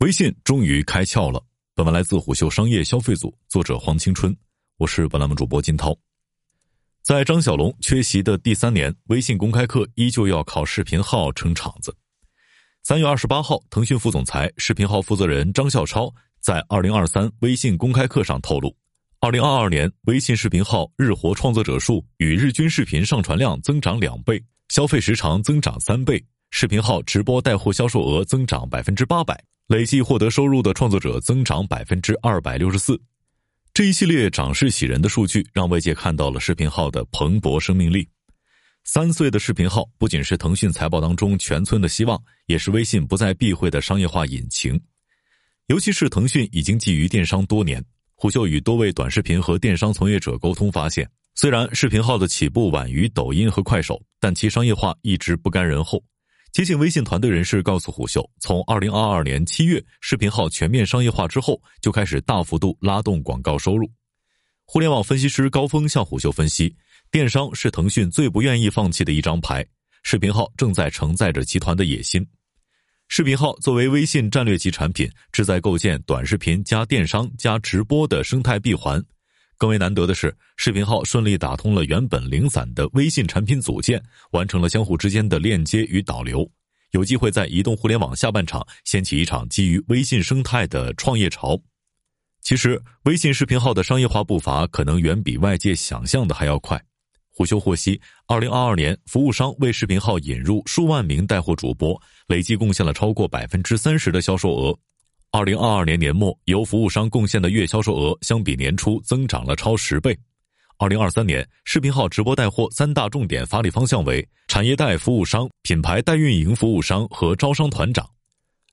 微信终于开窍了。本文来自虎嗅商业消费组，作者黄青春，我是本栏目主播金涛。在张小龙缺席的第三年，微信公开课依旧要靠视频号撑场子。三月二十八号，腾讯副总裁、视频号负责人张孝超在二零二三微信公开课上透露，二零二二年微信视频号日活创作者数与日均视频上传量增长两倍，消费时长增长三倍。视频号直播带货销售额增长百分之八百，累计获得收入的创作者增长百分之二百六十四。这一系列涨势喜人的数据，让外界看到了视频号的蓬勃生命力。三岁的视频号不仅是腾讯财报当中全村的希望，也是微信不再避讳的商业化引擎。尤其是腾讯已经觊觎电商多年，虎嗅与多位短视频和电商从业者沟通发现，虽然视频号的起步晚于抖音和快手，但其商业化一直不甘人后。接近微信团队人士告诉虎嗅，从二零二二年七月视频号全面商业化之后，就开始大幅度拉动广告收入。互联网分析师高峰向虎嗅分析，电商是腾讯最不愿意放弃的一张牌，视频号正在承载着集团的野心。视频号作为微信战略级产品，旨在构建短视频加电商加直播的生态闭环。更为难得的是，视频号顺利打通了原本零散的微信产品组件，完成了相互之间的链接与导流，有机会在移动互联网下半场掀起一场基于微信生态的创业潮。其实，微信视频号的商业化步伐可能远比外界想象的还要快。虎嗅获悉，二零二二年，服务商为视频号引入数万名带货主播，累计贡献了超过百分之三十的销售额。二零二二年年末，由服务商贡献的月销售额相比年初增长了超十倍。二零二三年，视频号直播带货三大重点发力方向为产业带服务商、品牌代运营服务商和招商团长。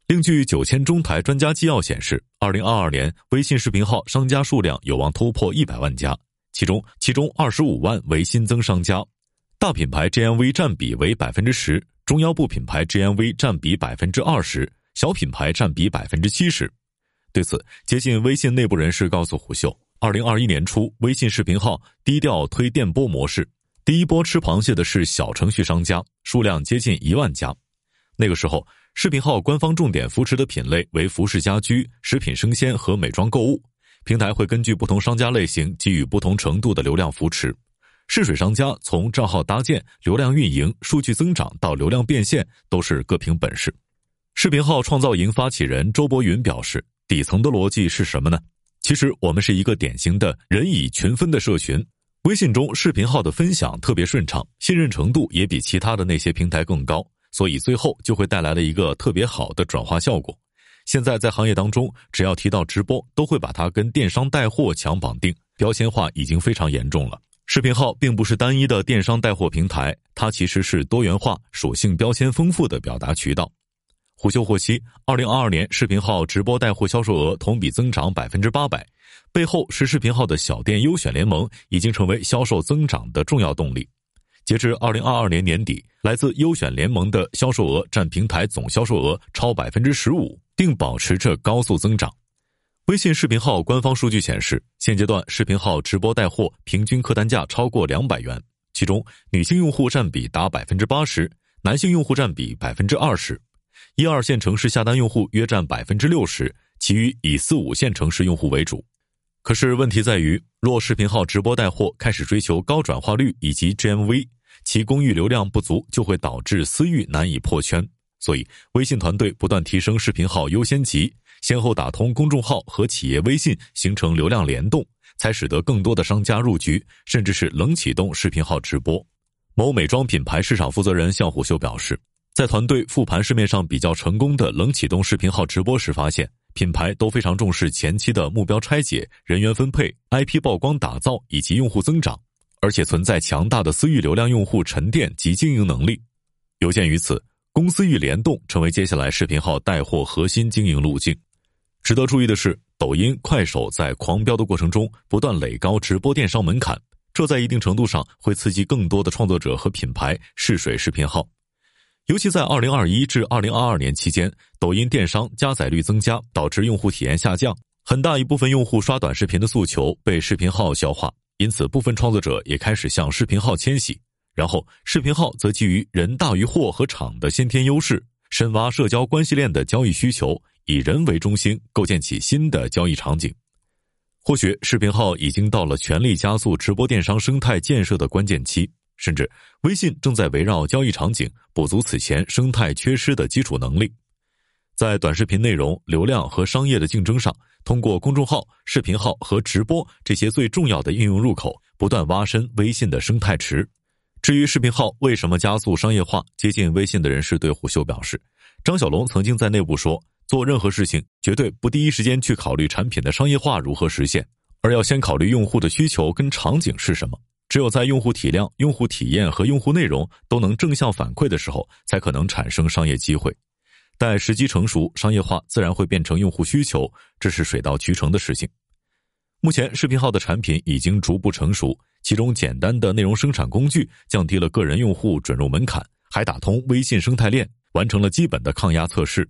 另据九千中台专家纪要显示，二零二二年微信视频号商家数量有望突破一百万家，其中其中二十五万为新增商家，大品牌 GMV 占比为百分之十，中腰部品牌 GMV 占比百分之二十。小品牌占比百分之七十。对此，接近微信内部人士告诉虎嗅，二零二一年初，微信视频号低调推电波模式，第一波吃螃蟹的是小程序商家，数量接近一万家。那个时候，视频号官方重点扶持的品类为服饰家居、食品生鲜和美妆购物，平台会根据不同商家类型给予不同程度的流量扶持。试水商家从账号搭建、流量运营、数据增长到流量变现，都是各凭本事。视频号创造营发起人周博云表示：“底层的逻辑是什么呢？其实我们是一个典型的人以群分的社群。微信中视频号的分享特别顺畅，信任程度也比其他的那些平台更高，所以最后就会带来了一个特别好的转化效果。现在在行业当中，只要提到直播，都会把它跟电商带货强绑定，标签化已经非常严重了。视频号并不是单一的电商带货平台，它其实是多元化、属性标签丰富的表达渠道。”虎嗅获悉，二零二二年视频号直播带货销售额同比增长百分之八百，背后是视频号的小店优选联盟已经成为销售增长的重要动力。截至二零二二年年底，来自优选联盟的销售额占平台总销售额超百分之十五，并保持着高速增长。微信视频号官方数据显示，现阶段视频号直播带货平均客单价超过两百元，其中女性用户占比达百分之八十，男性用户占比百分之二十。一二线城市下单用户约占百分之六十，其余以四五线城市用户为主。可是问题在于，若视频号直播带货开始追求高转化率以及 GMV，其公域流量不足，就会导致私域难以破圈。所以，微信团队不断提升视频号优先级，先后打通公众号和企业微信，形成流量联动，才使得更多的商家入局，甚至是冷启动视频号直播。某美妆品牌市场负责人向虎秀表示。在团队复盘市面上比较成功的冷启动视频号直播时，发现品牌都非常重视前期的目标拆解、人员分配、IP 曝光打造以及用户增长，而且存在强大的私域流量用户沉淀及经营能力。有鉴于此，公司域联动成为接下来视频号带货核心经营路径。值得注意的是，抖音、快手在狂飙的过程中不断垒高直播电商门槛，这在一定程度上会刺激更多的创作者和品牌试水视频号。尤其在二零二一至二零二二年期间，抖音电商加载率增加，导致用户体验下降，很大一部分用户刷短视频的诉求被视频号消化，因此部分创作者也开始向视频号迁徙。然后，视频号则基于人大于货和场的先天优势，深挖社交关系链的交易需求，以人为中心，构建起新的交易场景。或许视频号已经到了全力加速直播电商生态建设的关键期，甚至微信正在围绕交易场景补足此前生态缺失的基础能力。在短视频内容流量和商业的竞争上，通过公众号、视频号和直播这些最重要的应用入口，不断挖深微信的生态池。至于视频号为什么加速商业化，接近微信的人士对虎嗅表示，张小龙曾经在内部说。做任何事情，绝对不第一时间去考虑产品的商业化如何实现，而要先考虑用户的需求跟场景是什么。只有在用户体量、用户体验和用户内容都能正向反馈的时候，才可能产生商业机会。待时机成熟，商业化自然会变成用户需求，这是水到渠成的事情。目前，视频号的产品已经逐步成熟，其中简单的内容生产工具降低了个人用户准入门槛，还打通微信生态链，完成了基本的抗压测试。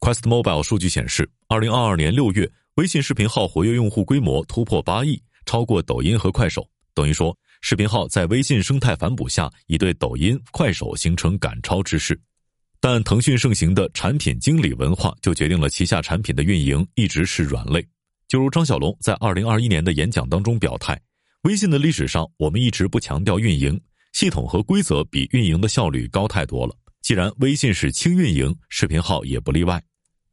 Quest Mobile 数据显示，二零二二年六月，微信视频号活跃用户规模突破八亿，超过抖音和快手。等于说，视频号在微信生态反哺下，已对抖音、快手形成赶超之势。但腾讯盛行的产品经理文化，就决定了旗下产品的运营一直是软肋。就如张小龙在二零二一年的演讲当中表态：“微信的历史上，我们一直不强调运营系统和规则，比运营的效率高太多了。”既然微信是轻运营，视频号也不例外。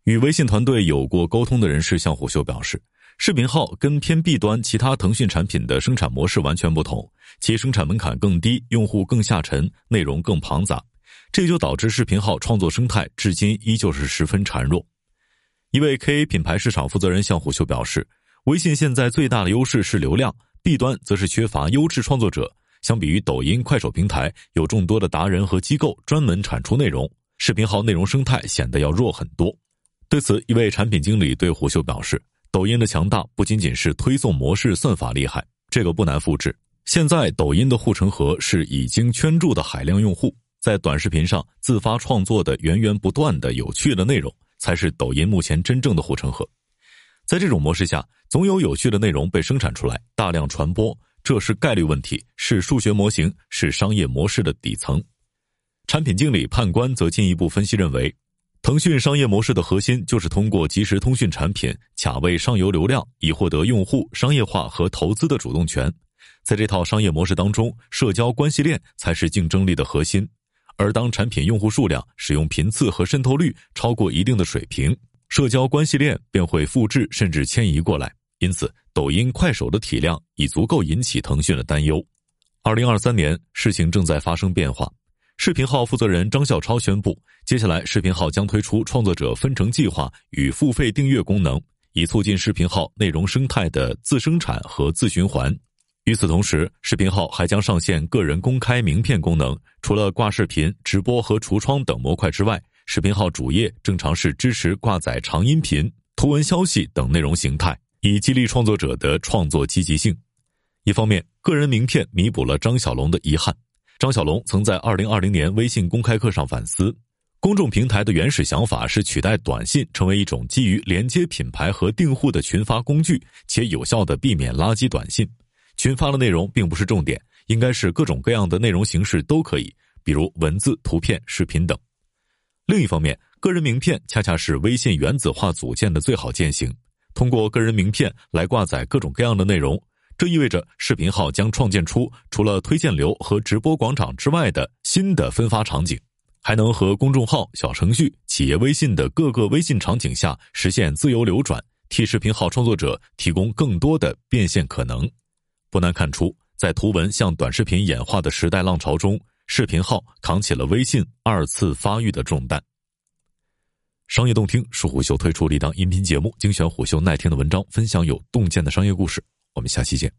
与微信团队有过沟通的人士向虎嗅表示，视频号跟偏 B 端其他腾讯产品的生产模式完全不同，其生产门槛更低，用户更下沉，内容更庞杂，这就导致视频号创作生态至今依旧是十分孱弱。一位 KA 品牌市场负责人向虎嗅表示，微信现在最大的优势是流量，B 端则是缺乏优质创作者。相比于抖音、快手平台，有众多的达人和机构专门产出内容，视频号内容生态显得要弱很多。对此，一位产品经理对虎嗅表示：“抖音的强大不仅仅是推送模式算法厉害，这个不难复制。现在抖音的护城河是已经圈住的海量用户，在短视频上自发创作的源源不断的有趣的内容，才是抖音目前真正的护城河。在这种模式下，总有有趣的内容被生产出来，大量传播。”这是概率问题，是数学模型，是商业模式的底层。产品经理判官则进一步分析认为，腾讯商业模式的核心就是通过即时通讯产品卡位上游流量，以获得用户商业化和投资的主动权。在这套商业模式当中，社交关系链才是竞争力的核心。而当产品用户数量、使用频次和渗透率超过一定的水平，社交关系链便会复制甚至迁移过来。因此，抖音、快手的体量已足够引起腾讯的担忧。二零二三年，事情正在发生变化。视频号负责人张孝超宣布，接下来视频号将推出创作者分成计划与付费订阅功能，以促进视频号内容生态的自生产和自循环。与此同时，视频号还将上线个人公开名片功能。除了挂视频、直播和橱窗等模块之外，视频号主页正常是支持挂载长音频、图文消息等内容形态。以激励创作者的创作积极性。一方面，个人名片弥补了张小龙的遗憾。张小龙曾在二零二零年微信公开课上反思，公众平台的原始想法是取代短信，成为一种基于连接品牌和订户的群发工具，且有效的避免垃圾短信。群发的内容并不是重点，应该是各种各样的内容形式都可以，比如文字、图片、视频等。另一方面，个人名片恰恰是微信原子化组件的最好践行。通过个人名片来挂载各种各样的内容，这意味着视频号将创建出除了推荐流和直播广场之外的新的分发场景，还能和公众号、小程序、企业微信的各个微信场景下实现自由流转，替视频号创作者提供更多的变现可能。不难看出，在图文向短视频演化的时代浪潮中，视频号扛起了微信二次发育的重担。商业洞听是虎嗅推出的一档音频节目，精选虎嗅耐听的文章，分享有洞见的商业故事。我们下期见。